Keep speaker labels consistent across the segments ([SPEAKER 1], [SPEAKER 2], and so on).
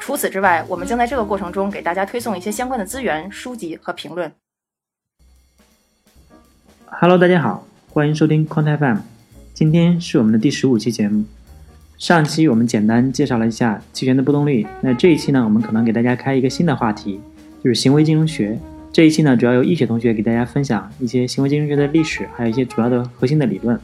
[SPEAKER 1] 除此之外，我们将在这个过程中给大家推送一些相关的资源、书籍和评论。
[SPEAKER 2] Hello，大家好，欢迎收听 Quant FM。今天是我们的第十五期节目。上期我们简单介绍了一下期权的波动率，那这一期呢，我们可能给大家开一个新的话题，就是行为金融学。这一期呢，主要由易雪同学给大家分享一些行为金融学的历史，还有一些主要的核心的理论。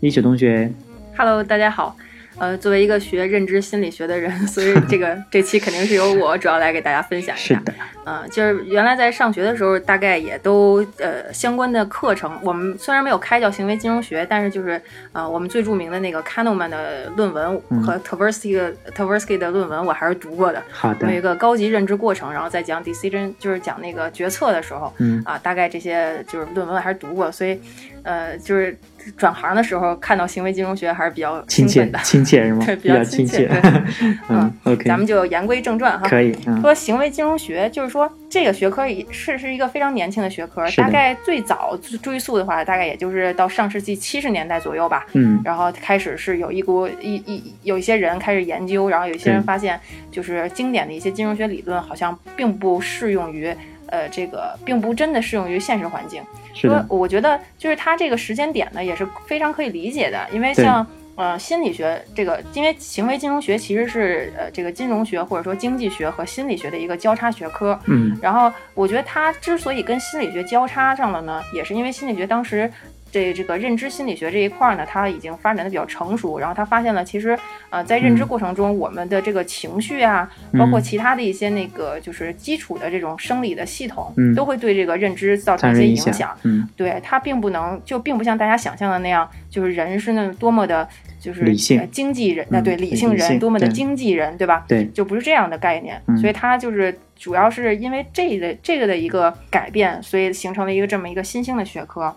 [SPEAKER 2] 易雪同学
[SPEAKER 1] ，Hello，大家好。呃，作为一个学认知心理学的人，所以这个 这期肯定是由我主要来给大家分享一下。
[SPEAKER 2] 是的，
[SPEAKER 1] 嗯、就是原来在上学的时候，大概也都呃相关的课程，我们虽然没有开叫行为金融学，但是就是呃我们最著名的那个 Kahneman 的论文
[SPEAKER 2] 嗯
[SPEAKER 1] 和 Tversky 的 Tversky 的论文，我还是读过的。
[SPEAKER 2] 好的
[SPEAKER 1] 有一，个高级认知过程，然后再讲 decision，就是讲那个决策的时候，
[SPEAKER 2] 嗯
[SPEAKER 1] 啊，大概这些就是论文还是读过，所以呃就是转行的时候看到行为金融学还是比较
[SPEAKER 2] 亲切
[SPEAKER 1] 的。
[SPEAKER 2] 亲切是吗？
[SPEAKER 1] 对
[SPEAKER 2] 比
[SPEAKER 1] 比较亲切
[SPEAKER 2] 嗯，OK，
[SPEAKER 1] 咱们就言归正传哈。
[SPEAKER 2] 可以，嗯，
[SPEAKER 1] 说行为金融学，就是说这个学科也是是一个非常年轻的学科，大概最早追溯的话，大概也就是到上世纪七十年代左右吧。
[SPEAKER 2] 嗯，
[SPEAKER 1] 然后开始是有一股一一有一些人开始研究，然后有一些人发现，就是经典的一些金融学理论好像并不适用于呃这个，并不真的适用于现实环境。说
[SPEAKER 2] 是的，
[SPEAKER 1] 我觉得就是它这个时间点呢，也是非常可以理解的，因为像呃心理学这个，因为行为金融学其实是呃这个金融学或者说经济学和心理学的一个交叉学科。
[SPEAKER 2] 嗯，
[SPEAKER 1] 然后我觉得它之所以跟心理学交叉上了呢，也是因为心理学当时。这这个认知心理学这一块儿呢，它已经发展的比较成熟，然后他发现了，其实呃，在认知
[SPEAKER 2] 嗯
[SPEAKER 1] 过程中，我们的这个情绪啊，包括
[SPEAKER 2] 嗯
[SPEAKER 1] 其他的一些那个就是基础的这种生理的系统，
[SPEAKER 2] 嗯
[SPEAKER 1] 都会对这个认知造成一些影
[SPEAKER 2] 响，嗯，
[SPEAKER 1] 对它并不能，就并不像大家想象的那样，就是人是那多么的，就是
[SPEAKER 2] 理性
[SPEAKER 1] 呃经纪人，
[SPEAKER 2] 嗯
[SPEAKER 1] 那对理性人多么的经纪人，对吧？
[SPEAKER 2] 对，
[SPEAKER 1] 就不是这样的概念，
[SPEAKER 2] 嗯
[SPEAKER 1] 所以它就是主要是因为这个这个的一个改变，所以形成了一个这么一个新兴的学科。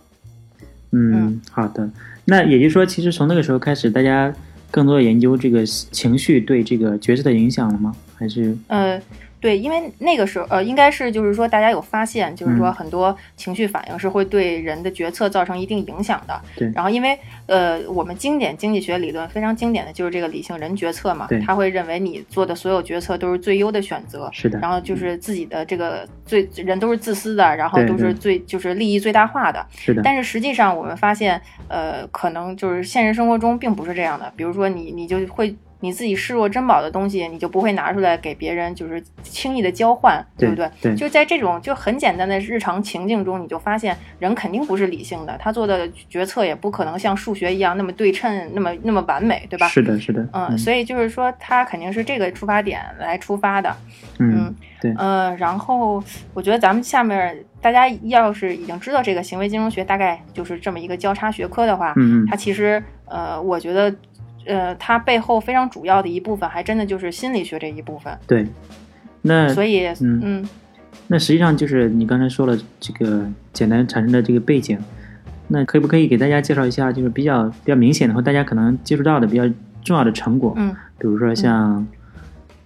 [SPEAKER 2] 嗯，好的。那也就是说，其实从那个时候开始，大家更多的研究这个情绪对这个角色的影响了吗？还是
[SPEAKER 1] 呃，对，因为那个时候，呃，应该是就是说，大家有发现，就是说
[SPEAKER 2] 嗯
[SPEAKER 1] 很多情绪反应是会对人的决策造成一定影响的。
[SPEAKER 2] 对
[SPEAKER 1] 然后因为呃，我们经典经济学理论非常经典的就是这个理性人决策嘛，他会认为你做的所有决策都是最优的选择。
[SPEAKER 2] 是的？
[SPEAKER 1] 然后就是自己的这个最人都是自私的，然后都是最就是利益最大化的。
[SPEAKER 2] 是的，
[SPEAKER 1] 但是实际上，我们发现，呃，可能就是现实生活中并不是这样的。比如说你，你就会你自己视若珍宝的东西，你就不会拿出来给别人，就是轻易的交换，对不对？
[SPEAKER 2] 对
[SPEAKER 1] 就在这种就很简单的日常情境中，你就发现人肯定不是理性的，他做的决策也不可能像数学一样那么对称、那么那么完美，对吧？
[SPEAKER 2] 是的，是的，
[SPEAKER 1] 嗯，所以就是说，他肯定是这个出发点来出发的。
[SPEAKER 2] 嗯，对，
[SPEAKER 1] 呃，然后我觉得咱们下面大家要是已经知道这个行为金融学大概就是这么一个交叉学科的话，
[SPEAKER 2] 嗯嗯
[SPEAKER 1] 它其实呃，我觉得呃，它背后非常主要的一部分还真的就是心理学这一部分。
[SPEAKER 2] 对。那
[SPEAKER 1] 所以，
[SPEAKER 2] 嗯
[SPEAKER 1] 嗯
[SPEAKER 2] 那实际上就是你刚才说了这个简单产生的这个背景，那可不可以给大家介绍一下，就是比较比较明显的或大家可能接触到的比较重要的成果？
[SPEAKER 1] 嗯，
[SPEAKER 2] 比如说像，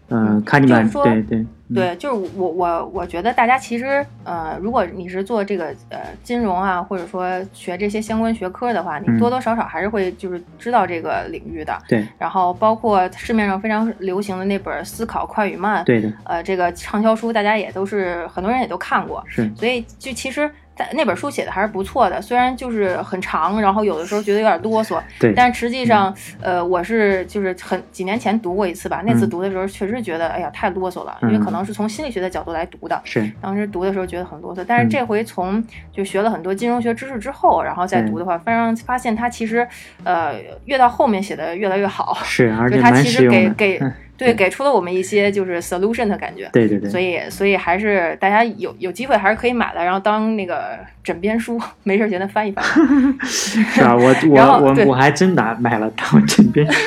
[SPEAKER 2] 呃，
[SPEAKER 1] 嗯
[SPEAKER 2] 卡尼曼，对对，嗯
[SPEAKER 1] 对，就是我我我觉得大家其实呃，如果你是做这个呃金融啊，或者说学这些相关学科的话，你
[SPEAKER 2] 嗯。
[SPEAKER 1] 多多少少还是会就是知道这个领域的。
[SPEAKER 2] 对。
[SPEAKER 1] 然后包括市面上非常流行的那本《思考快与慢》，
[SPEAKER 2] 对的，
[SPEAKER 1] 呃，这个畅销书大家也都是很多人也都看过，
[SPEAKER 2] 是，
[SPEAKER 1] 所以就其实但那本书写的还是不错的，虽然就是很长，然后有的时候觉得有点哆嗦，
[SPEAKER 2] 对，
[SPEAKER 1] 但实际上，呃，我是就是很几年前读过一次吧，那次
[SPEAKER 2] 嗯。
[SPEAKER 1] 读的时候确实觉得，哎呀，太啰嗦了，
[SPEAKER 2] 嗯
[SPEAKER 1] 因为可能是从心理学的角度来读的。
[SPEAKER 2] 是，
[SPEAKER 1] 当时读的时候觉得很啰嗦，但是
[SPEAKER 2] 嗯。
[SPEAKER 1] 这回从就学了很多金融学知识之后，然后再读的话，非常发现它其实，呃，越到后面写的越来越好，
[SPEAKER 2] 是，而且
[SPEAKER 1] 就它
[SPEAKER 2] 蛮
[SPEAKER 1] 其实给给
[SPEAKER 2] 嗯
[SPEAKER 1] 对给出了我们一些就是 solution 的感觉。
[SPEAKER 2] 对对对，
[SPEAKER 1] 所以，所以还是大家有有机会还是可以买的，然后当那个枕边书，没事儿闲的翻一翻。
[SPEAKER 2] 是啊，我我我我还真拿买了当枕边书，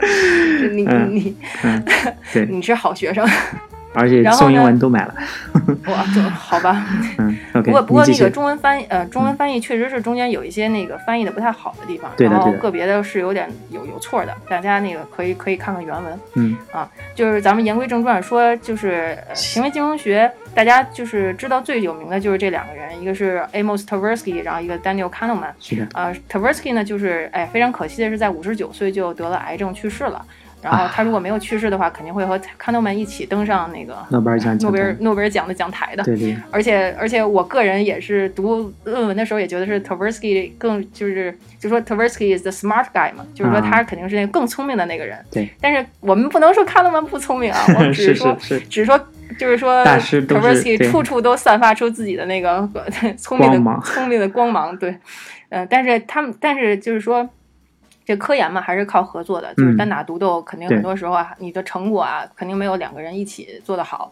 [SPEAKER 1] 你
[SPEAKER 2] 嗯
[SPEAKER 1] 你
[SPEAKER 2] 嗯，对，
[SPEAKER 1] 你是好学生，
[SPEAKER 2] 而且宋英
[SPEAKER 1] 呢
[SPEAKER 2] 文都买了。
[SPEAKER 1] 哇，这好吧。
[SPEAKER 2] 嗯，OK，
[SPEAKER 1] 不过不过那个中文翻译呃中文翻译确实是中间有一些那个翻译的不太好的地方，然后个别的是有点有有错的，大家那个可以可以看看原文。
[SPEAKER 2] 嗯啊
[SPEAKER 1] 就是咱们言归正传说，就是呃行为金融学，大家就是知道最有名的就是这两个人，一个是 Amos Tversky，然后一个 Daniel Kahneman。
[SPEAKER 2] 是的，
[SPEAKER 1] 呃，Tversky 呢，就是哎，非常可惜的是在五十九岁就得了癌症去世了。然后他如果没有去世的话，肯定会和 Kahneman 一起登上那个
[SPEAKER 2] 诺贝尔奖
[SPEAKER 1] 诺贝尔
[SPEAKER 2] 奖
[SPEAKER 1] 诺贝尔奖的讲台的。
[SPEAKER 2] 对对，
[SPEAKER 1] 而且而且我个人也是读论文的时候也觉得是 Tversky 更就是就说 Tversky is the smart guy 嘛，就是说
[SPEAKER 2] 啊
[SPEAKER 1] 他肯定是那个更聪明的那个人。
[SPEAKER 2] 对，
[SPEAKER 1] 但是我们不能说卡勒曼不聪明啊，我们只
[SPEAKER 2] 是
[SPEAKER 1] 说只是说就是说 Tversky 处处都散发出自己的那个 聪明的
[SPEAKER 2] 光芒
[SPEAKER 1] 聪明的光芒，对，呃，但是他们但是就是说。这科研嘛，还是靠合作的，就是
[SPEAKER 2] 嗯。
[SPEAKER 1] 单打独斗，肯定很多时候啊，你的成果啊，肯定没有两个人一起做得好。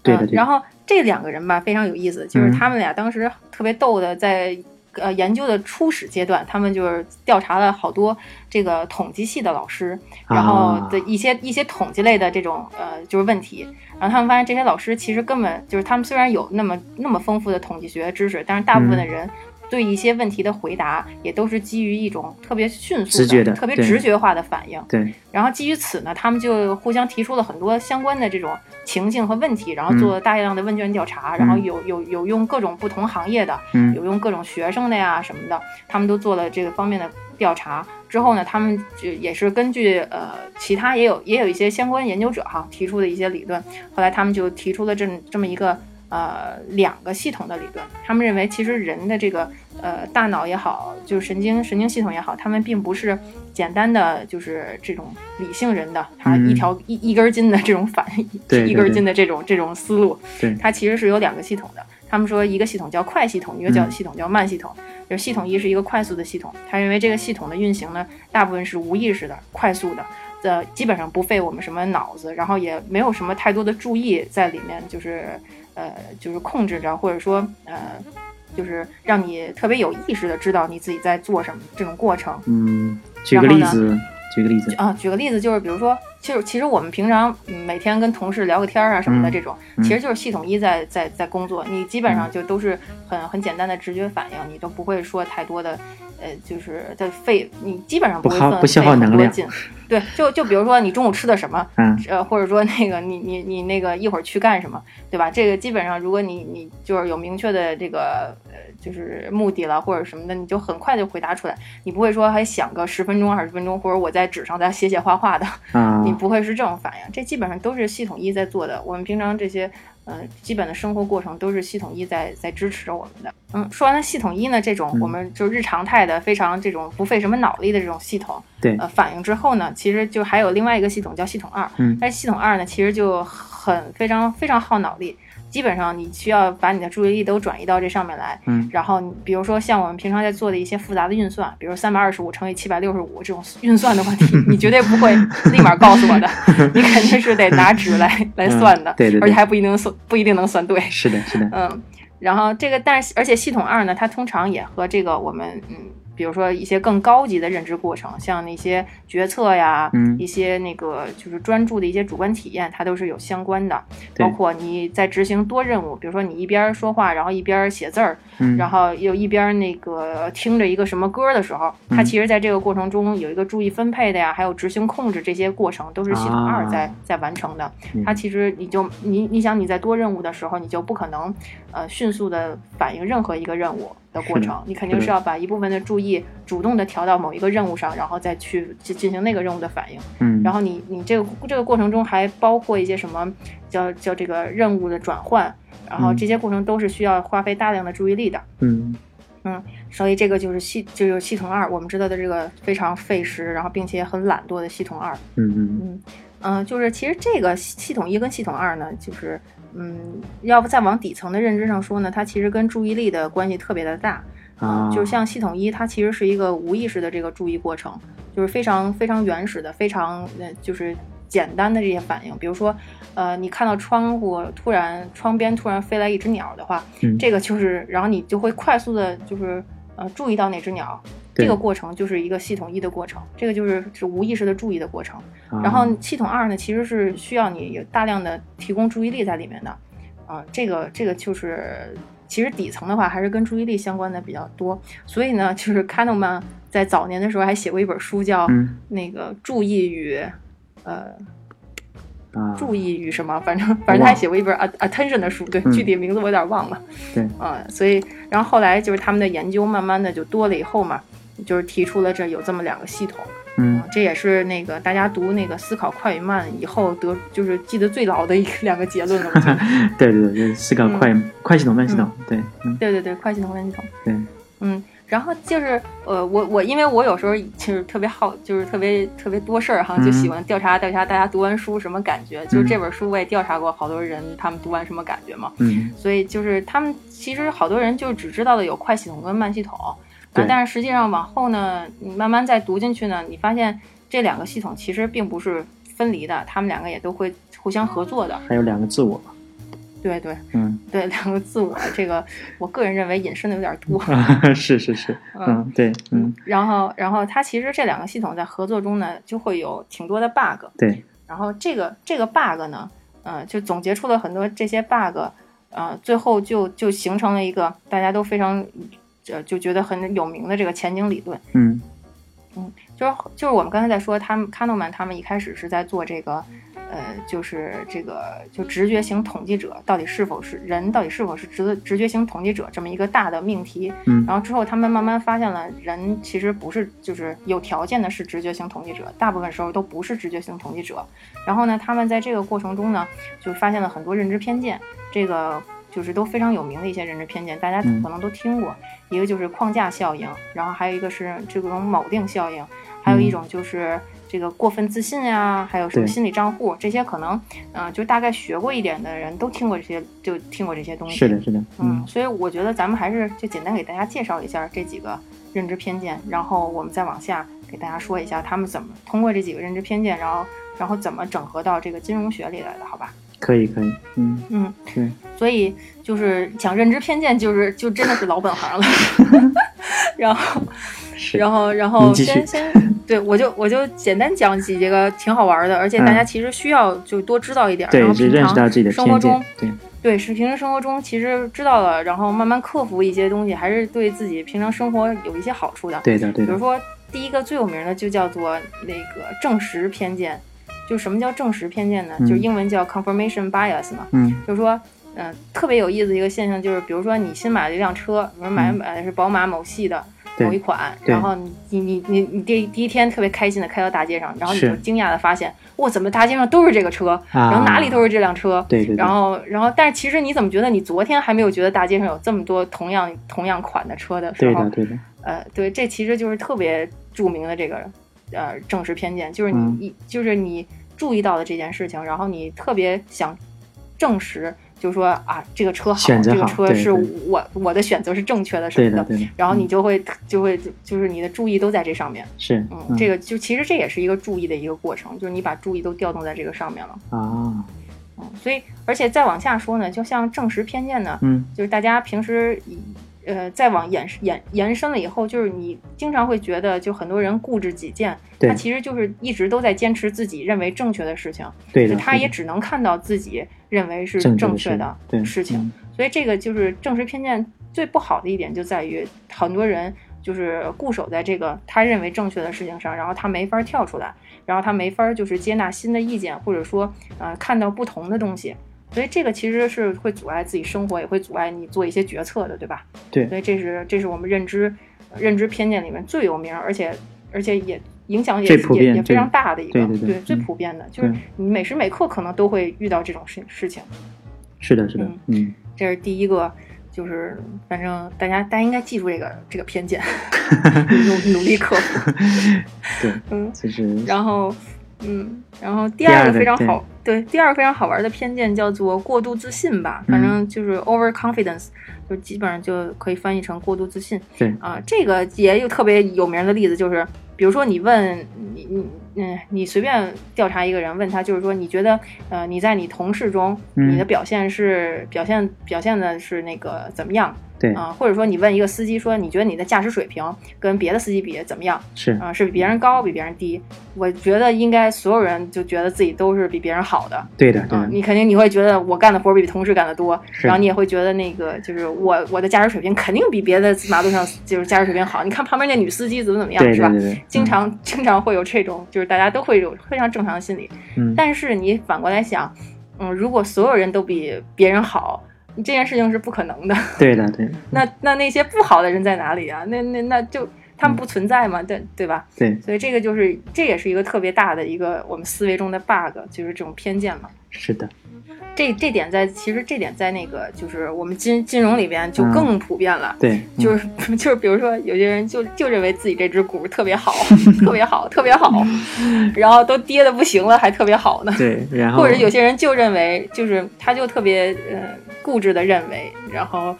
[SPEAKER 2] 对
[SPEAKER 1] 然后这两个人吧，非常有意思，就是
[SPEAKER 2] 嗯。
[SPEAKER 1] 他们俩当时特别逗的，在呃研究的初始阶段，他们就是调查了好多这个统计系的老师，然后
[SPEAKER 2] 啊。
[SPEAKER 1] 的一些、一些统计类的这种呃就是问题，然后他们发现这些老师其实根本就是他们虽然有那么那么丰富的统计学知识，但是大部分
[SPEAKER 2] 嗯。
[SPEAKER 1] 的人。对一些问题的回答，也都是基于一种特别迅速
[SPEAKER 2] 直觉的
[SPEAKER 1] 特别直觉化的反应。
[SPEAKER 2] 对，
[SPEAKER 1] 然后基于此呢，他们就互相提出了很多相关的这种情境和问题，然后做了大量的问卷调查，然后有有有用各种不同行业的，
[SPEAKER 2] 嗯
[SPEAKER 1] 有用各种学生的呀什么的，他们都做了这个方面的调查。之后呢，他们就也是根据呃其他也有也有一些相关研究者哈提出的一些理论，后来他们就提出了这这么一个呃两个系统的理论。他们认为其实人的这个呃大脑也好，就是神经神经系统也好，他们并不是简单的就是这种理性人的，他
[SPEAKER 2] 嗯
[SPEAKER 1] 一条、一一根筋的这种反一根
[SPEAKER 2] 对
[SPEAKER 1] 筋的这种这种思路，
[SPEAKER 2] 对
[SPEAKER 1] 它其实是有两个系统的。他们说一个系统叫快系统，一个叫
[SPEAKER 2] 嗯
[SPEAKER 1] 系统叫慢系统。就是系统一是一个快速的系统，他认为这个系统的运行呢，大部分是无意识的、快速的，呃，基本上不费我们什么脑子，然后也没有什么太多的注意在里面，就是呃，就是控制着，或者说呃，就是让你特别有意识的知道你自己在做什么这种过程。
[SPEAKER 2] 嗯，举个例子，举个例子，
[SPEAKER 1] 啊，举个例子，就是比如说，就是其实我们平常嗯每天跟同事聊个天儿啊什么的，
[SPEAKER 2] 嗯
[SPEAKER 1] 这种、
[SPEAKER 2] 嗯
[SPEAKER 1] 其实就是系统一在在在工作，你基本上就都是很很简单的直觉反应，你都不会说太多的，呃，就是在费，你基本上会
[SPEAKER 2] 不耗不消耗能量。
[SPEAKER 1] 对，就就比如说你中午吃的什么，
[SPEAKER 2] 嗯
[SPEAKER 1] 呃，或者说那个你你你那个一会儿去干什么，对吧？这个基本上如果你你就是有明确的这个呃就是目的了或者什么的，你就很快就回答出来，你不会说还想个十分钟二十分钟，或者我在纸上再写写画画的，
[SPEAKER 2] 嗯
[SPEAKER 1] 你，不会是这种反应。这基本上都是系统一在做的。我们平常这些呃基本的生活过程都是系统一在在支持着我们的。嗯，说完了系统一呢，这种
[SPEAKER 2] 嗯
[SPEAKER 1] 我们就日常态的非常这种不费什么脑力的这种系统，
[SPEAKER 2] 对
[SPEAKER 1] 呃反应之后呢，其实就还有另外一个系统叫系统二。
[SPEAKER 2] 嗯
[SPEAKER 1] 但是系统二呢，其实就很非常非常耗脑力。基本上你需要把你的注意力都转移到这上面来，
[SPEAKER 2] 嗯。
[SPEAKER 1] 然后比如说像我们平常在做的一些复杂的运算，比如三百二十五乘以七百六十五这种运算的问题，你绝对不会立马告诉我的，你肯定是得拿纸来 来算的，
[SPEAKER 2] 嗯对对对
[SPEAKER 1] 而且还不一定能算不一定能算对，
[SPEAKER 2] 是的，是的，
[SPEAKER 1] 嗯，然后这个，但是而且系统二呢，它通常也和这个我们嗯，比如说一些更高级的认知过程，像那些决策呀，
[SPEAKER 2] 嗯。
[SPEAKER 1] 一些那个就是专注的一些主观体验，它都是有相关的。包括你在执行多任务，比如说你一边说话，然后一边写字儿，
[SPEAKER 2] 嗯，
[SPEAKER 1] 然后又一边那个听着一个什么歌的时候，它
[SPEAKER 2] 嗯。
[SPEAKER 1] 其实在这个过程中有一个注意分配的呀，还有执行控制这些过程都是系统二在、
[SPEAKER 2] 啊。
[SPEAKER 1] 在完成的。
[SPEAKER 2] 嗯。
[SPEAKER 1] 它其实你就你你想你在多任务的时候，你就不可能呃迅速的反应任何一个任务的过程，你肯定
[SPEAKER 2] 是
[SPEAKER 1] 要把一部分的注意主动的调到某一个任务上，然后再去进进行那个任务的反应。
[SPEAKER 2] 嗯，
[SPEAKER 1] 然后你你这个这个过程中还包括一些什么叫叫这个任务的转换，然后
[SPEAKER 2] 嗯
[SPEAKER 1] 这些过程都是需要花费大量的注意力的。
[SPEAKER 2] 嗯嗯
[SPEAKER 1] 所以这个就是系就是系统二，我们知道的这个非常费时，然后并且很懒惰的系统二。
[SPEAKER 2] 嗯嗯
[SPEAKER 1] 嗯嗯、呃就是其实这个系系统一跟系统二呢，就是嗯，要不再往底层的认知上说呢，它其实跟注意力的关系特别的大。
[SPEAKER 2] 啊，
[SPEAKER 1] 就是像系统一，它其实是一个无意识的这个注意过程，就是非常非常原始的，非常呃就是简单的这些反应。比如说，呃，你看到窗户突然窗边突然飞来一只鸟的话，
[SPEAKER 2] 嗯
[SPEAKER 1] 这个就是，然后你就会快速的，就是呃注意到那只鸟，
[SPEAKER 2] 对
[SPEAKER 1] 这个过程就是一个系统一的过程，这个就是是无意识的注意的过程。
[SPEAKER 2] 啊
[SPEAKER 1] 然后系统二呢，其实是需要你有大量的提供注意力在里面的，啊、这个这个就是其实底层的话还是跟注意力相关的比较多，所以呢，就是 Kahneman 在早年的时候还写过一本书叫
[SPEAKER 2] 嗯
[SPEAKER 1] 那个注意与呃
[SPEAKER 2] 啊，
[SPEAKER 1] 注意与什么，反正反正他还写过一本 attention 的书，对，
[SPEAKER 2] 嗯
[SPEAKER 1] 具体名字我有点忘了。
[SPEAKER 2] 对，
[SPEAKER 1] 啊、所以然后后来就是他们的研究慢慢的就多了以后嘛，就是提出了这有这么两个系统，
[SPEAKER 2] 嗯
[SPEAKER 1] 这也是那个大家读那个思考快与慢以后得就是记得最牢的一个两个结论了。
[SPEAKER 2] 对对 对，就是思考快快系统慢系统，对，嗯
[SPEAKER 1] 对对对，快系统慢系统。
[SPEAKER 2] 对，
[SPEAKER 1] 嗯，然后就是呃，我我因为我有时候就是特别好，就是特别特别多事儿哈，
[SPEAKER 2] 嗯
[SPEAKER 1] 就喜欢调查调查大家读完书什么感觉。就是这本书我也调查过好多人，他们读完什么感觉嘛。
[SPEAKER 2] 嗯
[SPEAKER 1] 所以就是他们其实好多人就只知道的有快系统跟慢系统，
[SPEAKER 2] 对
[SPEAKER 1] 啊，但是实际上往后呢，你慢慢再读进去呢，你发现这两个系统其实并不是分离的，他们两个也都会互相合作的。
[SPEAKER 2] 还有两个自我，
[SPEAKER 1] 对对
[SPEAKER 2] 嗯，
[SPEAKER 1] 对，两个自我，这个我个人认为引申的有点多。
[SPEAKER 2] 是是是，嗯对，嗯
[SPEAKER 1] 然后，然后它其实这两个系统在合作中呢，就会有挺多的 bug。
[SPEAKER 2] 对，
[SPEAKER 1] 然后这个这个 bug 呢，呃，就总结出了很多这些 bug，呃，最后就就形成了一个大家都非常呃就觉得很有名的这个前景理论。
[SPEAKER 2] 嗯嗯
[SPEAKER 1] 就是就是我们刚才在说，他们卡诺曼他们一开始是在做这个，呃，就是这个就直觉型统计者到底是否是人，到底是否是直直觉型统计者这么一个大的命题。
[SPEAKER 2] 嗯
[SPEAKER 1] 然后之后他们慢慢发现了，人其实不是就是有条件的是直觉型统计者，大部分时候都不是直觉型统计者。然后呢，他们在这个过程中呢，就发现了很多认知偏见，这个就是都非常有名的一些认知偏见，大家
[SPEAKER 2] 嗯
[SPEAKER 1] 可能都听过。一个就是框架效应，然后还有一个是这种锚定效应，还有一种就是这个过分自信呀、还有什么心理账户，这些可能，嗯、就大概学过一点的人都听过这些，就听过这些东西。
[SPEAKER 2] 是的，是的，
[SPEAKER 1] 嗯
[SPEAKER 2] 嗯，
[SPEAKER 1] 所以我觉得咱们还是就简单给大家介绍一下这几个认知偏见，然后我们再往下给大家说一下他们怎么通过这几个认知偏见，然后然后怎么整合到这个金融学里来的，好吧？
[SPEAKER 2] 可以可以，嗯
[SPEAKER 1] 嗯，
[SPEAKER 2] 对，
[SPEAKER 1] 所以就是讲认知偏见，就是就真的是老本行了。然后，
[SPEAKER 2] 是，
[SPEAKER 1] 然后，然后先先，对我就我就简单讲几这个挺好玩的，而且大家其实需要就多知道一点，然后
[SPEAKER 2] 嗯对，是
[SPEAKER 1] 平常
[SPEAKER 2] 认识到自己的偏
[SPEAKER 1] 生活中
[SPEAKER 2] 见，对，
[SPEAKER 1] 对，是平时生活中其实知道了，然后慢慢克服一些东西，还是对自己平常生活有一些好处的。
[SPEAKER 2] 对的对的，
[SPEAKER 1] 比如说，第一个最有名的就叫做那个证实偏见。就什么叫证实偏见呢？
[SPEAKER 2] 嗯。
[SPEAKER 1] 就英文叫 confirmation bias 嘛。
[SPEAKER 2] 嗯。
[SPEAKER 1] 就是说，嗯、特别有意思的一个现象就是，比如说你新买了一辆车，比如买
[SPEAKER 2] 嗯。
[SPEAKER 1] 买的是宝马某系的某一款，然后你你你你你第第一天特别开心的开到大街上，然后你就惊讶的发现，哇，怎么大街上都是这个车，
[SPEAKER 2] 啊，
[SPEAKER 1] 然后哪里都是这辆车，
[SPEAKER 2] 对对。对，
[SPEAKER 1] 然后，然后，但是其实你怎么觉得你昨天还没有觉得大街上有这么多同样同样款的车的时候
[SPEAKER 2] 对的，对的，
[SPEAKER 1] 呃，对，这其实就是特别著名的这个呃正视偏见，就是你
[SPEAKER 2] 嗯。
[SPEAKER 1] 一、就是你注意到了这件事情，然后你特别想证实，就是说啊，这个车好，这个车是我我的选择是正确的什么
[SPEAKER 2] 对的对的，
[SPEAKER 1] 然后你就会就会就是你的注意都在这上面，
[SPEAKER 2] 是，
[SPEAKER 1] 嗯，这个就其实这也是一个注意的一个过程，就是你把注意都调动在这个上面了。
[SPEAKER 2] 啊，
[SPEAKER 1] 嗯，所以而且再往下说呢，就像证实偏见呢，
[SPEAKER 2] 嗯。
[SPEAKER 1] 就是大家平时以呃再往延延延伸了以后，就是你经常会觉得，就很多人固执己见，他其实就是一直都在坚持自己认为正确的事情，
[SPEAKER 2] 对
[SPEAKER 1] 他也只能看到自己认为是
[SPEAKER 2] 正确的事
[SPEAKER 1] 情，
[SPEAKER 2] 嗯
[SPEAKER 1] 所以这个就是正实偏见最不好的一点就在于很多人。就是固守在这个他认为正确的事情上，然后他没法跳出来，然后他没法就是接纳新的意见，或者说呃看到不同的东西，所以这个其实是会阻碍自己生活，也会阻碍你做一些决策的，对吧？
[SPEAKER 2] 对
[SPEAKER 1] 所以这是这是我们认知认知偏见里面最有名，而且而且也影响也也也非常大的一个，
[SPEAKER 2] 对对对
[SPEAKER 1] 最
[SPEAKER 2] 嗯
[SPEAKER 1] 普遍的，就是你每时每刻可能都会遇到这种事事情。
[SPEAKER 2] 是的，是的
[SPEAKER 1] 嗯，
[SPEAKER 2] 嗯，
[SPEAKER 1] 这是第一个，就是反正大家大家应该记住这个这个偏见，努努力克服。
[SPEAKER 2] 对，
[SPEAKER 1] 嗯，
[SPEAKER 2] 就是
[SPEAKER 1] 然后嗯，然后第
[SPEAKER 2] 第二个
[SPEAKER 1] 非常好，对，第二个非常好玩的偏见叫做过度自信吧，反正就是 overconfidence，就基本上就可以翻译成过度自信。
[SPEAKER 2] 对，
[SPEAKER 1] 啊，这个也有特别有名的例子，就是比如说你问你你嗯，你随便调查一个人，问他就是说，你觉得呃你在你同事中
[SPEAKER 2] 嗯。
[SPEAKER 1] 你的表现是表现表现的是那个怎么样
[SPEAKER 2] 对，
[SPEAKER 1] 啊、或者说你问一个司机说，你觉得你的驾驶水平跟别的司机比怎么样
[SPEAKER 2] 是
[SPEAKER 1] 啊、是比别人高比别人低？我觉得应该所有人就觉得自己都是比别人好的。
[SPEAKER 2] 对的，对
[SPEAKER 1] 啊、
[SPEAKER 2] 的，
[SPEAKER 1] 你肯定你会觉得我干的活儿比同事干的多，
[SPEAKER 2] 是
[SPEAKER 1] 然后你也会觉得那个就是我我的驾驶水平肯定比别的马路上就是驾驶水平好。你看旁边那女司机怎么怎么样，是吧？经常经常会有这种，就是大家都会有非常正常的心理。
[SPEAKER 2] 嗯，
[SPEAKER 1] 但是你反过来想，嗯，如果所有人都比别人好，这件事情是不可能的。
[SPEAKER 2] 对的，对的，
[SPEAKER 1] 那那那些不好的人在哪里啊？那那那就他们不存在嘛？对对吧？
[SPEAKER 2] 对，
[SPEAKER 1] 所以这个就是这也是一个特别大的一个我们思维中的 bug，就是这种偏见嘛。
[SPEAKER 2] 是的，
[SPEAKER 1] 这这点在其实这点在那个就是我们金金融里边就更普遍了。
[SPEAKER 2] 对，嗯
[SPEAKER 1] 就是就是，比如说有些人就就认为自己这只股特别好，特别好，特别好，然后都跌的不行了，还特别好呢。
[SPEAKER 2] 对，然后
[SPEAKER 1] 或者有些人就认为，就是他就特别呃固执的认为，然后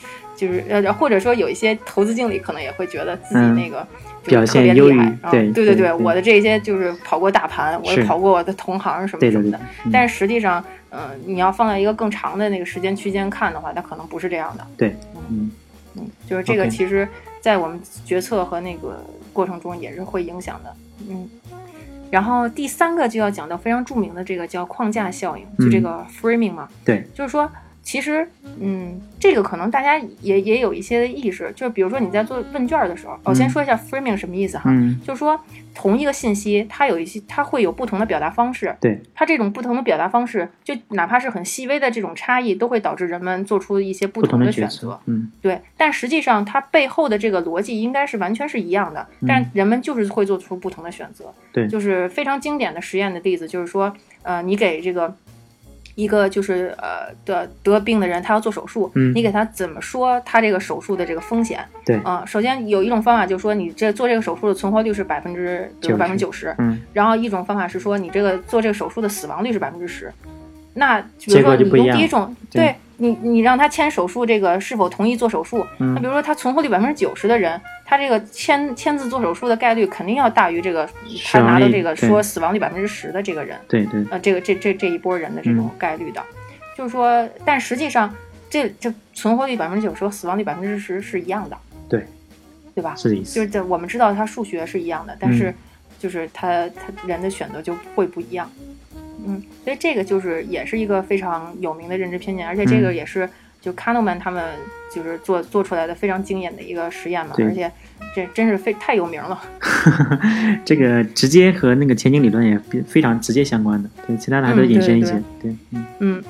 [SPEAKER 1] 就是呃或者说有一些投资经理可能也会觉得自己
[SPEAKER 2] 嗯
[SPEAKER 1] 那个。就是
[SPEAKER 2] 表
[SPEAKER 1] 特别
[SPEAKER 2] 现优于
[SPEAKER 1] 厉害，啊
[SPEAKER 2] 对
[SPEAKER 1] 对对，
[SPEAKER 2] 对对
[SPEAKER 1] 我的这些就是跑过大盘，我也跑过我的同行什么什么的但是实际上，嗯、你要放在一个更长的那个时间区间看的话，它可能不是这样的。
[SPEAKER 2] 对，嗯，
[SPEAKER 1] 嗯，就是这个，其实，在我们决策和那个过程中也是会影响的。嗯，然后第三个就要讲到非常著名的这个叫框架效应，就这
[SPEAKER 2] 嗯
[SPEAKER 1] 个 framing 嘛，
[SPEAKER 2] 对，
[SPEAKER 1] 就是说。其实，嗯，这个可能大家也也有一些的意识，就是比如说你在做问卷的时候，我先
[SPEAKER 2] 嗯
[SPEAKER 1] 说一下 framing 什么意思哈，
[SPEAKER 2] 嗯，
[SPEAKER 1] 就是说同一个信息，它有一些它会有不同的表达方式，
[SPEAKER 2] 对，
[SPEAKER 1] 它这种不同的表达方式，就哪怕是很细微的这种差异，都会导致人们做出一些不
[SPEAKER 2] 不同
[SPEAKER 1] 同
[SPEAKER 2] 的
[SPEAKER 1] 选择。，
[SPEAKER 2] 嗯，
[SPEAKER 1] 对，但实际上它背后的这个逻辑应该是完全是一样的，但人们就是会做出不同的选择。
[SPEAKER 2] 嗯对
[SPEAKER 1] 就是非常经典的实验的例子，就是说，呃，你给这个。一个就是呃的得病的人，他要做手术，
[SPEAKER 2] 嗯
[SPEAKER 1] 你给他怎么说他这个手术的这个风险？
[SPEAKER 2] 对
[SPEAKER 1] 啊、首先有一种方法就是说，你这做这个手术的存活率是百分之，比如
[SPEAKER 2] 90
[SPEAKER 1] 百分之九十，
[SPEAKER 2] 嗯，
[SPEAKER 1] 然后一种方法是说，你这个做这个手术的死亡率是百分之十。那比如说你用第一种，
[SPEAKER 2] 对
[SPEAKER 1] 对你你让他签手术，这个是否同意做手术？
[SPEAKER 2] 嗯。
[SPEAKER 1] 那比如说他存活率百分之九十的人，他这个签签字做手术的概率肯定要大于这个他拿到这个说死亡率百分之十的这个人，
[SPEAKER 2] 对对，
[SPEAKER 1] 呃，这个这这这一波人的这种
[SPEAKER 2] 嗯。
[SPEAKER 1] 概率的，就是说，但实际上这这存活率百分之九十和死亡率百分之十是一样的，
[SPEAKER 2] 对，
[SPEAKER 1] 对吧？
[SPEAKER 2] 是的意思，
[SPEAKER 1] 就是这我们知道他数学是一样的，但是
[SPEAKER 2] 嗯。
[SPEAKER 1] 就是他他人的选择就会不一样。嗯，所以这个就是也是一个非常有名的认知偏见，而且这个
[SPEAKER 2] 嗯
[SPEAKER 1] 也是就 Kahneman 他们就是做做出来的非常惊艳的一个实验嘛，
[SPEAKER 2] 对。
[SPEAKER 1] 而且这真是非太有名了。
[SPEAKER 2] 这个直接和那个前景理论也非非常直接相关的，对，其他的还都引申一些，对，嗯。
[SPEAKER 1] 嗯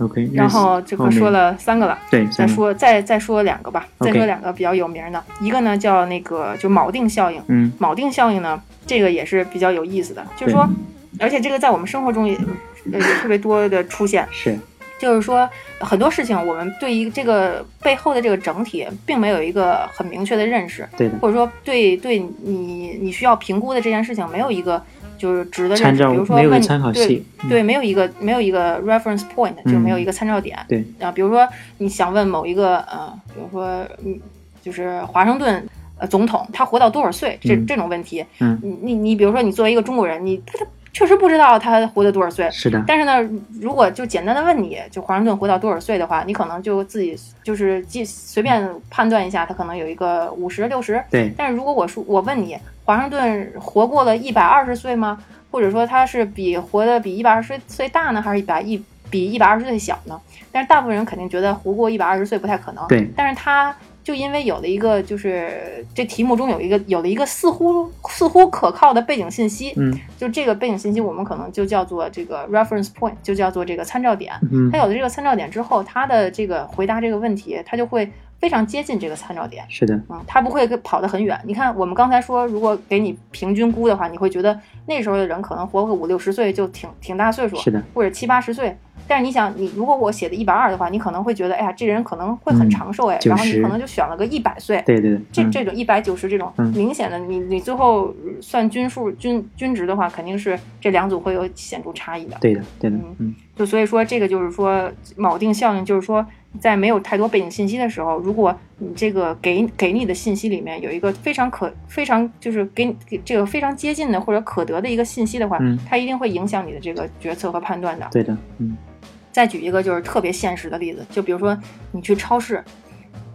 [SPEAKER 2] ，，OK，
[SPEAKER 1] 然后这
[SPEAKER 2] 后面
[SPEAKER 1] 个说了三个了，
[SPEAKER 2] 对，
[SPEAKER 1] 再，说再再说两个吧，再说两个比较有名的，一个呢叫那个就锚定效应，
[SPEAKER 2] 嗯，
[SPEAKER 1] 锚定效应呢，这个也是比较有意思的，就是说，而且这个在我们生活中也呃有特别多的出现，
[SPEAKER 2] 是，
[SPEAKER 1] 就是说很多事情我们对于这个背后的这个整体并没有一个很明确的认识，
[SPEAKER 2] 对的，
[SPEAKER 1] 或者说对对你你需要评估的这件事情没有一个就是值得认识，
[SPEAKER 2] 参照。
[SPEAKER 1] 比如说问
[SPEAKER 2] 没有参考
[SPEAKER 1] 对对，没有一个没有一个 reference point，
[SPEAKER 2] 嗯
[SPEAKER 1] 就没有一个参照点。
[SPEAKER 2] 对。
[SPEAKER 1] 啊，比如说你想问某一个呃，比如说嗯，就是华盛顿呃总统他活到多少岁这、
[SPEAKER 2] 嗯
[SPEAKER 1] 这种问题，
[SPEAKER 2] 嗯。
[SPEAKER 1] 你你你比如说你作为一个中国人，你他他确实不知道他活了多少岁。
[SPEAKER 2] 是的，
[SPEAKER 1] 但是呢，如果就简单的问你，就华盛顿活到多少岁的话，你可能就自己就是记随便判断一下，他可能有一个五十六十，
[SPEAKER 2] 对，
[SPEAKER 1] 但是如果我说我问你，华盛顿活过了一百二十岁吗？或者说他是比活的比一百二十岁大呢，还是一百一比一百二十岁小呢？但是大部分人肯定觉得活过一百二十岁不太可能。
[SPEAKER 2] 对，
[SPEAKER 1] 但是他就因为有了一个就是这题目中有一个有了一个似乎似乎可靠的背景信息，
[SPEAKER 2] 嗯
[SPEAKER 1] 就这个背景信息我们可能就叫做这个 reference point，就叫做这个参照点。
[SPEAKER 2] 嗯
[SPEAKER 1] 他，有了这个参照点之后，他的这个回答这个问题，他就会非常接近这个参照点。
[SPEAKER 2] 是的，
[SPEAKER 1] 嗯，他不会跑得很远。你看，我们刚才说，如果给你平均估的话，你会觉得那时候的人可能活个五六十岁就挺挺大岁数，
[SPEAKER 2] 是的，
[SPEAKER 1] 或者七八十岁。但是你想，你如果我写的一百二的话，你可能会觉得，哎呀，这人可能会很
[SPEAKER 2] 嗯
[SPEAKER 1] 长寿哎
[SPEAKER 2] ，90
[SPEAKER 1] 然后你可能就选了个一百岁。
[SPEAKER 2] 对对对，嗯
[SPEAKER 1] 这这种一百九十这种
[SPEAKER 2] 嗯
[SPEAKER 1] 明显的，你你最后算均数均均值的话，肯定是这两组会有显著差异的。
[SPEAKER 2] 对的对的
[SPEAKER 1] 嗯，
[SPEAKER 2] 嗯
[SPEAKER 1] 就所以说，这个就是说锚定效应，就是说在没有太多背景信息的时候，如果你这个给给你的信息里面有一个非常可非常就是给你给这个非常接近的或者可得的一个信息的话，
[SPEAKER 2] 嗯
[SPEAKER 1] 它一定会影响你的这个决策和判断的。
[SPEAKER 2] 对的，嗯
[SPEAKER 1] 再举一个就是特别现实的例子，就比如说你去超市，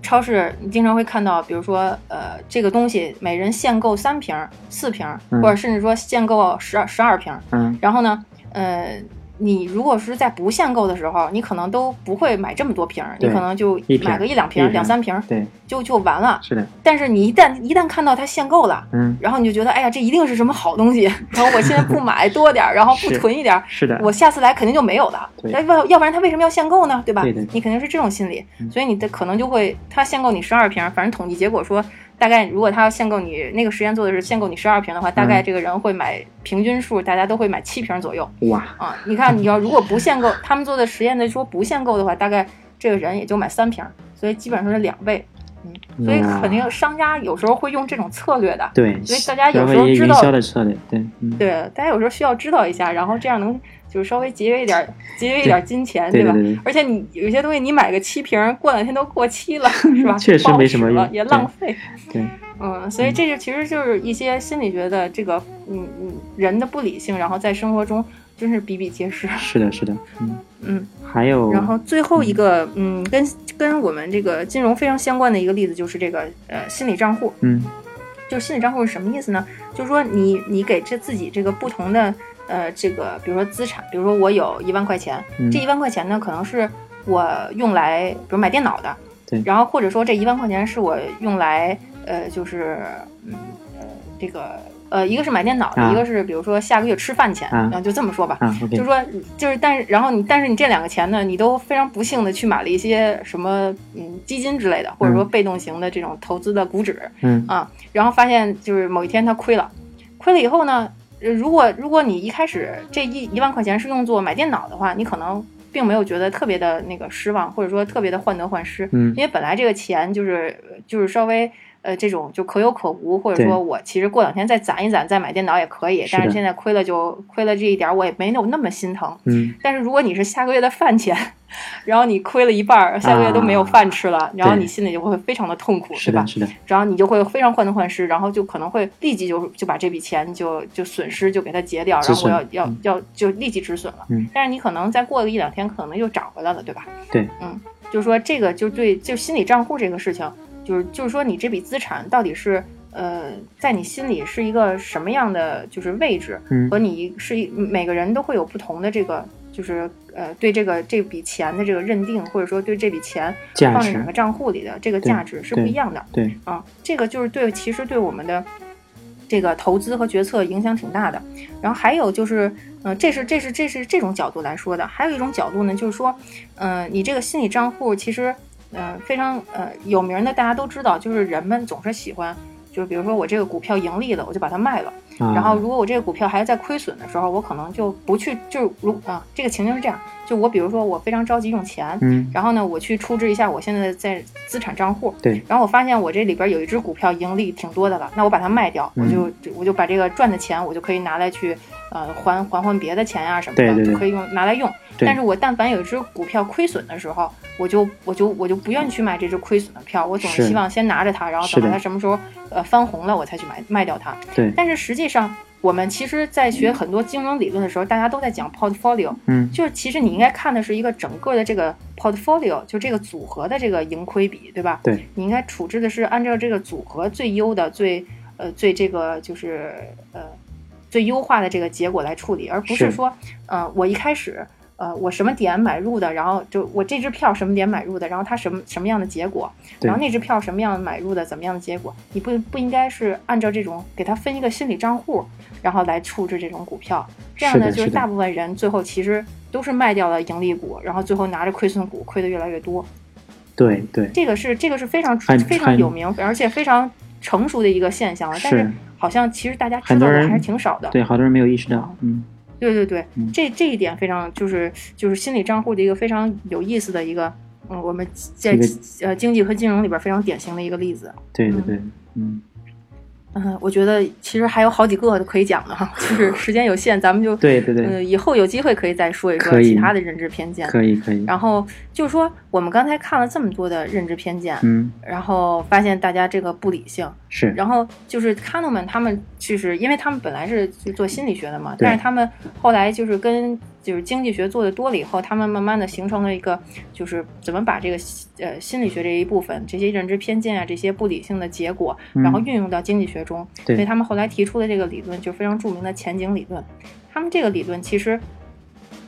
[SPEAKER 1] 超市你经常会看到，比如说呃这个东西每人限购三瓶儿、四瓶或者甚至说限购十二十二瓶儿。
[SPEAKER 2] 嗯
[SPEAKER 1] 然后呢，呃，你如果是在不限购的时候，你可能都不会买这么多瓶儿，你可能就买个一两瓶两三瓶儿
[SPEAKER 2] 对，
[SPEAKER 1] 就就完了。
[SPEAKER 2] 是的，
[SPEAKER 1] 但是你一旦一旦看到它限购了，
[SPEAKER 2] 嗯
[SPEAKER 1] 然后你就觉得，哎呀，这一定是什么好东西，然后我现在不买多点儿，然后不囤一点儿，
[SPEAKER 2] 是的，
[SPEAKER 1] 我下次来肯定就没有了。
[SPEAKER 2] 对
[SPEAKER 1] 那要要不然他为什么要限购呢？对吧？
[SPEAKER 2] 对的
[SPEAKER 1] 你肯定是这种心理，
[SPEAKER 2] 嗯
[SPEAKER 1] 所以你的可能就会他限购你十二瓶，反正统计结果说，大概如果他要限购你那个实验做的是限购你十二瓶的话，大概
[SPEAKER 2] 嗯
[SPEAKER 1] 这个人会买平均数，大家都会买七瓶左右
[SPEAKER 2] 哇，
[SPEAKER 1] 啊。你看，你要如果不限购，他们做的实验的说不限购的话，大概这个人也就买三瓶，所以基本上是两倍。嗯，所以肯定商家有时候会用这种策略的。
[SPEAKER 2] 对，
[SPEAKER 1] 所以大家有时候知道
[SPEAKER 2] 销的策略，对，嗯，
[SPEAKER 1] 对，大家有时候需要知道一下，然后这样能就是稍微节约一点儿，节约一点儿金钱，吧？
[SPEAKER 2] 对吧对对
[SPEAKER 1] 而且你有些东西你买个七瓶儿，过两天都过期了，是吧？
[SPEAKER 2] 确实没什么
[SPEAKER 1] 了
[SPEAKER 2] 用
[SPEAKER 1] 也浪费。
[SPEAKER 2] 对，
[SPEAKER 1] 嗯，所以这就其实就是一些心理学的这个，嗯嗯，人的不理性，然后在生活中真是比比皆是。
[SPEAKER 2] 是的，是的，嗯，
[SPEAKER 1] 嗯，
[SPEAKER 2] 还有，
[SPEAKER 1] 然后最后一个，嗯，跟跟我们这个金融非常相关的一个例子就是这个呃心理账户。
[SPEAKER 2] 嗯
[SPEAKER 1] 就是心理账户是什么意思呢？就是说你你给这自己这个不同的呃这个，比如说资产，比如说我有一万块钱，
[SPEAKER 2] 嗯
[SPEAKER 1] 这一万块钱呢可能是我用来比如买电脑的，
[SPEAKER 2] 对。
[SPEAKER 1] 然后或者说这一万块钱是我用来呃就是嗯呃这个呃一个是买电脑的，
[SPEAKER 2] 啊
[SPEAKER 1] 一个是比如说下个月吃饭钱，
[SPEAKER 2] 啊
[SPEAKER 1] 然后就这么说吧。就是说，就是但是，然后你，但是你这两个钱呢，你都非常不幸的去买了一些什么，嗯，基金之类的，或者说被动型的这种投资的股指，
[SPEAKER 2] 嗯。
[SPEAKER 1] 啊，然后发现就是某一天它亏了，亏了以后呢，呃如果如果你一开始这一一万块钱是用作买电脑的话，你可能并没有觉得特别的那个失望，或者说特别的患得患失，
[SPEAKER 2] 嗯
[SPEAKER 1] 因为本来这个钱就是就是稍微。呃，这种就可有可无，或者说我其实过两天再攒一攒，再买电脑也可以，但是现在亏了就亏了这一点儿，我也没有那么心疼。
[SPEAKER 2] 嗯
[SPEAKER 1] 但是如果你是下个月的饭钱，然后你亏了一半儿，下个月都没有饭吃了，然后你心里就会非常的痛苦，对吧
[SPEAKER 2] 是的，？是的，
[SPEAKER 1] 然后你就会非常患得患失，然后就可能会立即就就把这笔钱就就损失就给它结掉，然后我要要
[SPEAKER 2] 嗯
[SPEAKER 1] 要就立即止损了。
[SPEAKER 2] 嗯
[SPEAKER 1] 但是你可能再过个一两天，可能又涨回来了，对吧？
[SPEAKER 2] 对，
[SPEAKER 1] 嗯，就是说这个就对就心理账户这个事情，就是就是说你这笔资产到底是呃在你心里是一个什么样的就是位置，
[SPEAKER 2] 嗯
[SPEAKER 1] 和你是一每个人都会有不同的这个。就是呃，对这个这笔钱的这个认定，或者说对这笔钱放在哪个账户里的这个价值是不一样的。
[SPEAKER 2] 对，
[SPEAKER 1] 啊，这个就是对，其实对我们的这个投资和决策影响挺大的。然后还有就是，嗯、这是这是这是这种角度来说的。还有一种角度呢，就是说，嗯、你这个心理账户其实，呃，非常呃有名的，大家都知道，就是人们总是喜欢。就是比如说我这个股票盈利了，我就把它卖了。
[SPEAKER 2] 啊
[SPEAKER 1] 然后如果我这个股票还在亏损的时候，我可能就不去，就是如啊，这个情境是这样，就我比如说我非常着急用钱，
[SPEAKER 2] 嗯。
[SPEAKER 1] 然后呢，我去出置一下我现在在资产账户，
[SPEAKER 2] 对，
[SPEAKER 1] 然后我发现我这里边有一只股票盈利挺多的了，那我把它卖掉，我就我就把这个赚的钱，我就可以拿来去呃还还还别的钱呀、什么的，
[SPEAKER 2] 对对
[SPEAKER 1] 可以用拿来用。但是我但凡有一只股票亏损的时候，我就我就我就不愿意去买这只亏损的票，我总是
[SPEAKER 2] 是。
[SPEAKER 1] 希望先拿着它，然后等到它什么时候呃翻红了，我才去买卖掉它。
[SPEAKER 2] 对，
[SPEAKER 1] 但是实际上，我们其实在学很多金融理论的时候，大家都在讲 portfolio，
[SPEAKER 2] 嗯
[SPEAKER 1] 就是其实你应该看的是一个整个的这个 portfolio，就这个组合的这个盈亏比，对吧？
[SPEAKER 2] 对，
[SPEAKER 1] 你应该处置的是按照这个组合最优的、最呃最这个就是呃最优化的这个结果来处理，而不是
[SPEAKER 2] 是
[SPEAKER 1] 说呃我一开始。呃，我什么点买入的，然后就我这支票什么点买入的，然后它什么什么样的结果，然后那支票什么样买入的，怎么样的结果，你不不应该是按照这种给它分一个心理账户，然后来处置这种股票，这样呢，就是大部分人最后其实都是卖掉了盈利股，然后最后拿着亏损股亏的越来越多。
[SPEAKER 2] 对对，
[SPEAKER 1] 这个是这个是非常非常有名，而且非常成熟的一个现象了。但是
[SPEAKER 2] 是
[SPEAKER 1] 好像其实大家知道的还是挺少的。
[SPEAKER 2] 对，好多人没有意识到，嗯
[SPEAKER 1] 对对对，
[SPEAKER 2] 嗯。
[SPEAKER 1] 这这一点非常就是就是心理账户的一个非常有意思的一个，嗯，我们在呃经济和金融里边非常典型的一个例子。
[SPEAKER 2] 对对对，嗯
[SPEAKER 1] 嗯，我觉得其实还有好几个可以讲的哈，就是时间有限，咱们就
[SPEAKER 2] 对对对，
[SPEAKER 1] 呃，以后有机会可以再说一说其他的认知偏见。
[SPEAKER 2] 可以可以，
[SPEAKER 1] 然后就是说，我们刚才看了这么多的认知偏见，
[SPEAKER 2] 嗯，
[SPEAKER 1] 然后发现大家这个不理性，
[SPEAKER 2] 是，
[SPEAKER 1] 然后就是卡诺们他们就是因为他们本来是就做心理学的嘛，但是他们后来就是跟就是经济学做的多了以后，他们慢慢的形成了一个就是怎么把这个呃心理学这一部分这些认知偏见啊这些不理性的结果，
[SPEAKER 2] 嗯
[SPEAKER 1] 然后运用到经济学中，
[SPEAKER 2] 对
[SPEAKER 1] 所以他们后来提出的这个理论就非常著名的前景理论。他们这个理论其实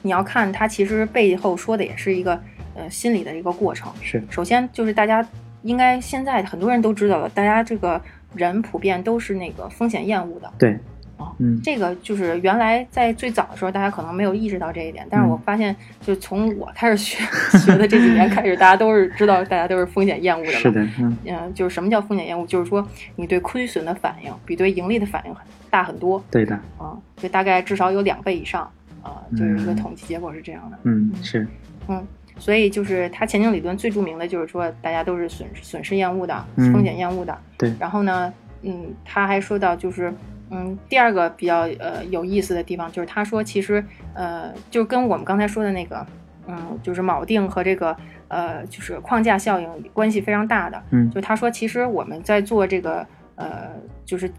[SPEAKER 1] 你要看它其实背后说的也是一个呃心理的一个过程。
[SPEAKER 2] 是，
[SPEAKER 1] 首先就是大家应该现在很多人都知道了，大家这个人普遍都是那个风险厌恶的。
[SPEAKER 2] 对
[SPEAKER 1] 哦，
[SPEAKER 2] 嗯，
[SPEAKER 1] 这个就是原来在最早的时候，大家可能没有意识到这一点，但是我
[SPEAKER 2] 嗯
[SPEAKER 1] 发现，就从我开始学学的这几年开始，大家都是知道，大家都是风险厌恶的。
[SPEAKER 2] 是。的，嗯，
[SPEAKER 1] 嗯、就是什么叫风险厌恶？就是说你对亏损的反应比对盈利的反应很大很多
[SPEAKER 2] 对的，
[SPEAKER 1] 啊，就大概至少有两倍以上啊，就是一个
[SPEAKER 2] 嗯
[SPEAKER 1] 统计结果是这样的。
[SPEAKER 2] 嗯，是，
[SPEAKER 1] 嗯，所以就是它前景理论最著名的就是说，大家都是损损失厌恶的，
[SPEAKER 2] 嗯
[SPEAKER 1] 风险厌恶的。
[SPEAKER 2] 对
[SPEAKER 1] 然后呢，嗯，他还说到就是，嗯，第二个比较呃有意思的地方就是他说其实呃就跟我们刚才说的那个，嗯，就是锚定和这个呃就是框架效应关系非常大的。
[SPEAKER 2] 嗯
[SPEAKER 1] 就他说其实我们在做这个呃就是。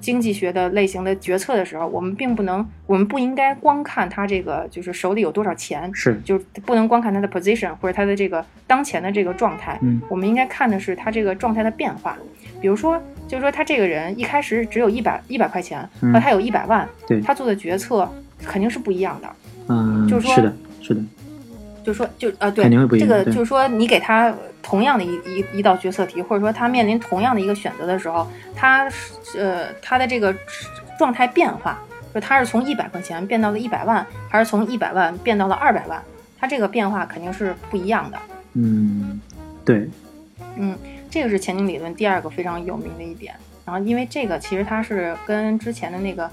[SPEAKER 1] 经济学的类型的决策的时候，我们并不能，我们不应该光看他这个就是手里有多少钱，
[SPEAKER 2] 是，
[SPEAKER 1] 就不能光看他的 position 或者他的这个当前的这个状态，
[SPEAKER 2] 嗯
[SPEAKER 1] 我们应该看的是他这个状态的变化。比如说，就是说他这个人一开始只有一百一百块钱，
[SPEAKER 2] 嗯
[SPEAKER 1] 和他有一百万，
[SPEAKER 2] 对
[SPEAKER 1] 他做的决策肯定是不一样的。
[SPEAKER 2] 嗯，
[SPEAKER 1] 就是说
[SPEAKER 2] 是的，是的，
[SPEAKER 1] 就是说就呃对
[SPEAKER 2] 肯定会不一
[SPEAKER 1] 这个就是说你给他同样的一一一道决策题，或者说他面临同样的一个选择的时候，他是呃他的这个状态变化，就他是从一百块钱变到了一百万，还是从一百万变到了二百万，他这个变化肯定是不一样的。
[SPEAKER 2] 嗯，对，
[SPEAKER 1] 嗯，这个是前景理论第二个非常有名的一点。然后，因为这个其实它是跟之前的那个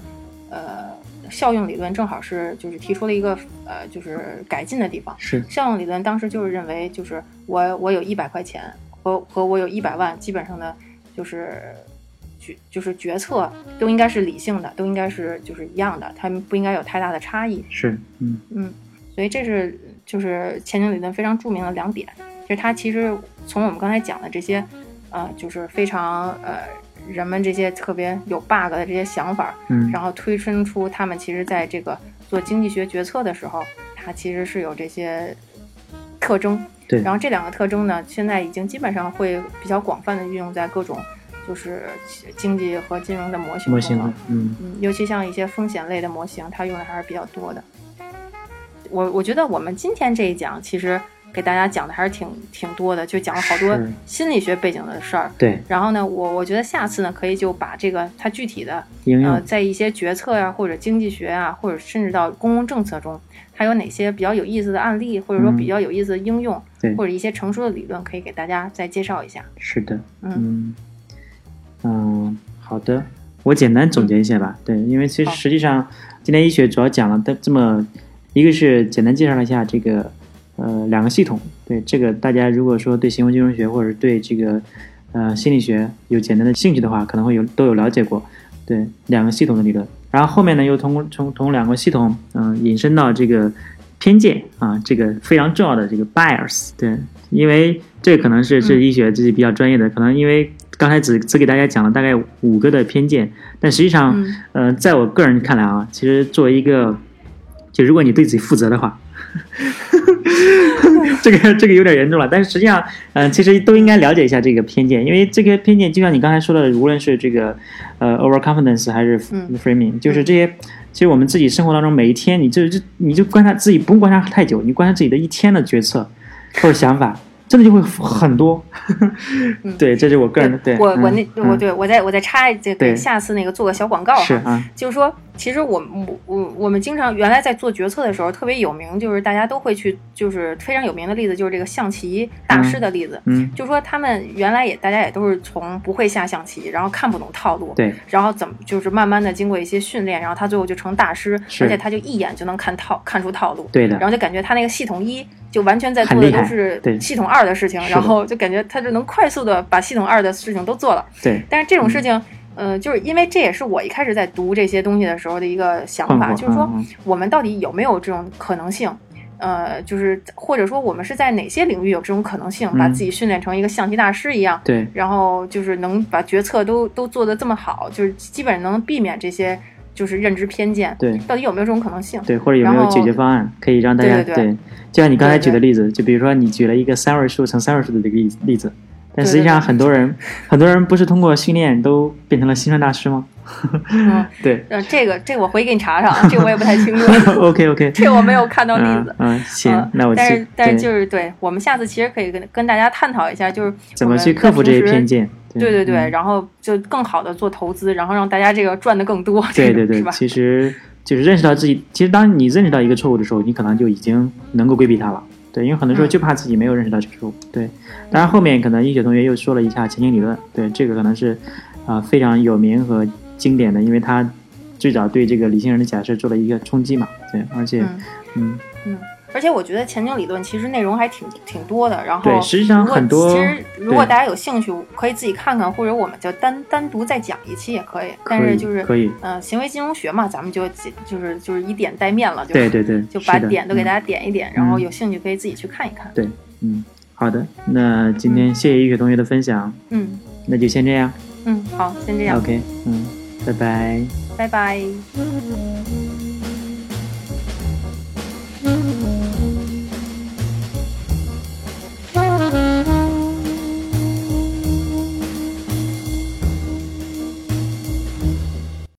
[SPEAKER 1] 呃效用理论正好是就是提出了一个呃就是改进的地方。
[SPEAKER 2] 是，
[SPEAKER 1] 效用理论当时就是认为，就是我我有一百块钱和和我有一百万，基本上的就是决就是决策都应该是理性的，都应该是就是一样的，它们不应该有太大的差异。
[SPEAKER 2] 是，嗯
[SPEAKER 1] 嗯，所以这是就是前景理论非常著名的两点。就是它其实从我们刚才讲的这些，呃，就是非常呃人们这些特别有 bug 的这些想法，
[SPEAKER 2] 嗯，
[SPEAKER 1] 然后推生出他们其实在这个做经济学决策的时候，它其实是有这些特征。
[SPEAKER 2] 对，
[SPEAKER 1] 然后这两个特征呢，现在已经基本上会比较广泛的运用在各种就是经济和金融的模型
[SPEAKER 2] 模型的。，嗯
[SPEAKER 1] 嗯，尤其像一些风险类的模型，它用的还是比较多的。我我觉得我们今天这一讲，其实给大家讲的还是挺挺多的，就讲了好多心理学背景的事儿。
[SPEAKER 2] 对，
[SPEAKER 1] 然后呢，我我觉得下次呢，可以就把这个它具体的
[SPEAKER 2] 应用
[SPEAKER 1] 呃，在一些决策呀、或者经济学啊，或者甚至到公共政策中，它有哪些比较有意思的案例，或者说
[SPEAKER 2] 嗯
[SPEAKER 1] 比较有意思的应用，
[SPEAKER 2] 对
[SPEAKER 1] 或者一些成熟的理论，可以给大家再介绍一下。
[SPEAKER 2] 是的，
[SPEAKER 1] 嗯
[SPEAKER 2] 嗯嗯，好的，我简单总结一下吧。对，因为其实实际上今天医学主要讲了的这么，一个是简单介绍了一下这个呃两个系统。对这个大家如果说对行为金融学或者对这个呃心理学有简单的兴趣的话，可能会有都有了解过。对两个系统的理论，然后后面呢又通过从从两个系统嗯、引申到这个偏见啊，这个非常重要的这个 bias。对，因为这可能是是
[SPEAKER 1] 嗯
[SPEAKER 2] 医学自己比较专业的，可能因为刚才只只给大家讲了大概五个的偏见，但实际上，
[SPEAKER 1] 嗯
[SPEAKER 2] 呃，在我个人看来啊，其实作为一个，就如果你对自己负责的话，这个这个有点严重了。但是实际上，嗯、其实都应该了解一下这个偏见，因为这个偏见就像你刚才说的，无论是这个呃 overconfidence 还是
[SPEAKER 1] 嗯
[SPEAKER 2] framing，、就是这些，其实我们自己生活当中每一天，你就就你就观察自己，不用观察太久，你观察自己的一天的决策或者想法，真的就会很多。
[SPEAKER 1] 嗯
[SPEAKER 2] 对，这是我个人的对。
[SPEAKER 1] 我我那我对我再我再插这
[SPEAKER 2] 对
[SPEAKER 1] 个下次那个做个小广告哈，就是说，其实我我我我们经常原来在做决策的时候特别有名，就是大家都会去，就是非常有名的例子，就是这个象棋大师的例子。
[SPEAKER 2] 嗯，
[SPEAKER 1] 就说他们原来也大家也都是从不会下象棋，然后看不懂套路，
[SPEAKER 2] 对，
[SPEAKER 1] 然后怎么就是慢慢的经过一些训练，然后他最后就成大师，而且他就一眼就能看套看出套路，
[SPEAKER 2] 对的
[SPEAKER 1] 然后就感觉他那个系统一就完全在做的都是
[SPEAKER 2] 对
[SPEAKER 1] 系统二的事情，然后就感觉他就能快速的把系统二的事情都做了。
[SPEAKER 2] 对，
[SPEAKER 1] 但是这种事情，呃，就是因为这也是我一开始在读这些东西的时候的一个想法，就是说
[SPEAKER 2] 嗯嗯
[SPEAKER 1] 我们到底有没有这种可能性？呃，就是或者说我们是在哪些领域有这种可能性，把
[SPEAKER 2] 嗯
[SPEAKER 1] 自己训练成一个象棋大师一样，
[SPEAKER 2] 对
[SPEAKER 1] 然后就是能把决策都都做得这么好，就是基本上能避免这些就是认知偏见。
[SPEAKER 2] 对
[SPEAKER 1] 到底有没有这种可能性？
[SPEAKER 2] 对，或者有没有解决方案可以让大家
[SPEAKER 1] 对
[SPEAKER 2] 就像你刚才举的例子，就比如说你举了一个三位数乘三位数的这个例例子，但实际上很多人很多人不是通过训练都变成了心算大师吗？
[SPEAKER 1] 嗯，
[SPEAKER 2] 对
[SPEAKER 1] 呃，这个这个我回去给你查查啊，这个我也不太清楚，，
[SPEAKER 2] OK OK，
[SPEAKER 1] 这我没有看到例子。
[SPEAKER 2] 嗯嗯，行
[SPEAKER 1] 嗯，
[SPEAKER 2] 那我
[SPEAKER 1] 但是但是就是对我们下次其实可以跟跟大家探讨一下，就是
[SPEAKER 2] 怎么去克服这些偏见？
[SPEAKER 1] 对对对，
[SPEAKER 2] 嗯
[SPEAKER 1] 然后就更好的做投资，然后让大家这个赚的更多，
[SPEAKER 2] 对对对
[SPEAKER 1] 是，吧？
[SPEAKER 2] 其实就是认识到自己，其实当你认识到一个错误的时候，你可能就已经能够规避它了。对，因为很多时候
[SPEAKER 1] 嗯
[SPEAKER 2] 就怕自己没有认识到这个错误。对，当然后面可能一雪同学又说了一下前景理论，对，这个可能是啊、呃非常有名和经典的，因为他最早对这个理性人的假设做了一个冲击嘛。对，而且
[SPEAKER 1] 嗯
[SPEAKER 2] 嗯
[SPEAKER 1] 而且我觉得前景理论其实内容还挺挺多的，然后
[SPEAKER 2] 对实际上很多
[SPEAKER 1] 其实如果大家有兴趣，可以自己看看，或者我们就单单独再讲一期也可以。但
[SPEAKER 2] 可以
[SPEAKER 1] 是就是
[SPEAKER 2] 可以，
[SPEAKER 1] 呃，行为金融学嘛，咱们就就是就是以点带面了，就
[SPEAKER 2] 对对对，
[SPEAKER 1] 就把点都给大家点一点，然后
[SPEAKER 2] 嗯
[SPEAKER 1] 有兴趣可以自己去看一看。
[SPEAKER 2] 对，嗯，好的，那今天谢谢一雪同学的分享，
[SPEAKER 1] 嗯
[SPEAKER 2] 那就先这样
[SPEAKER 1] 嗯，好，先这样
[SPEAKER 2] ，，OK，嗯，拜拜。
[SPEAKER 1] 拜拜。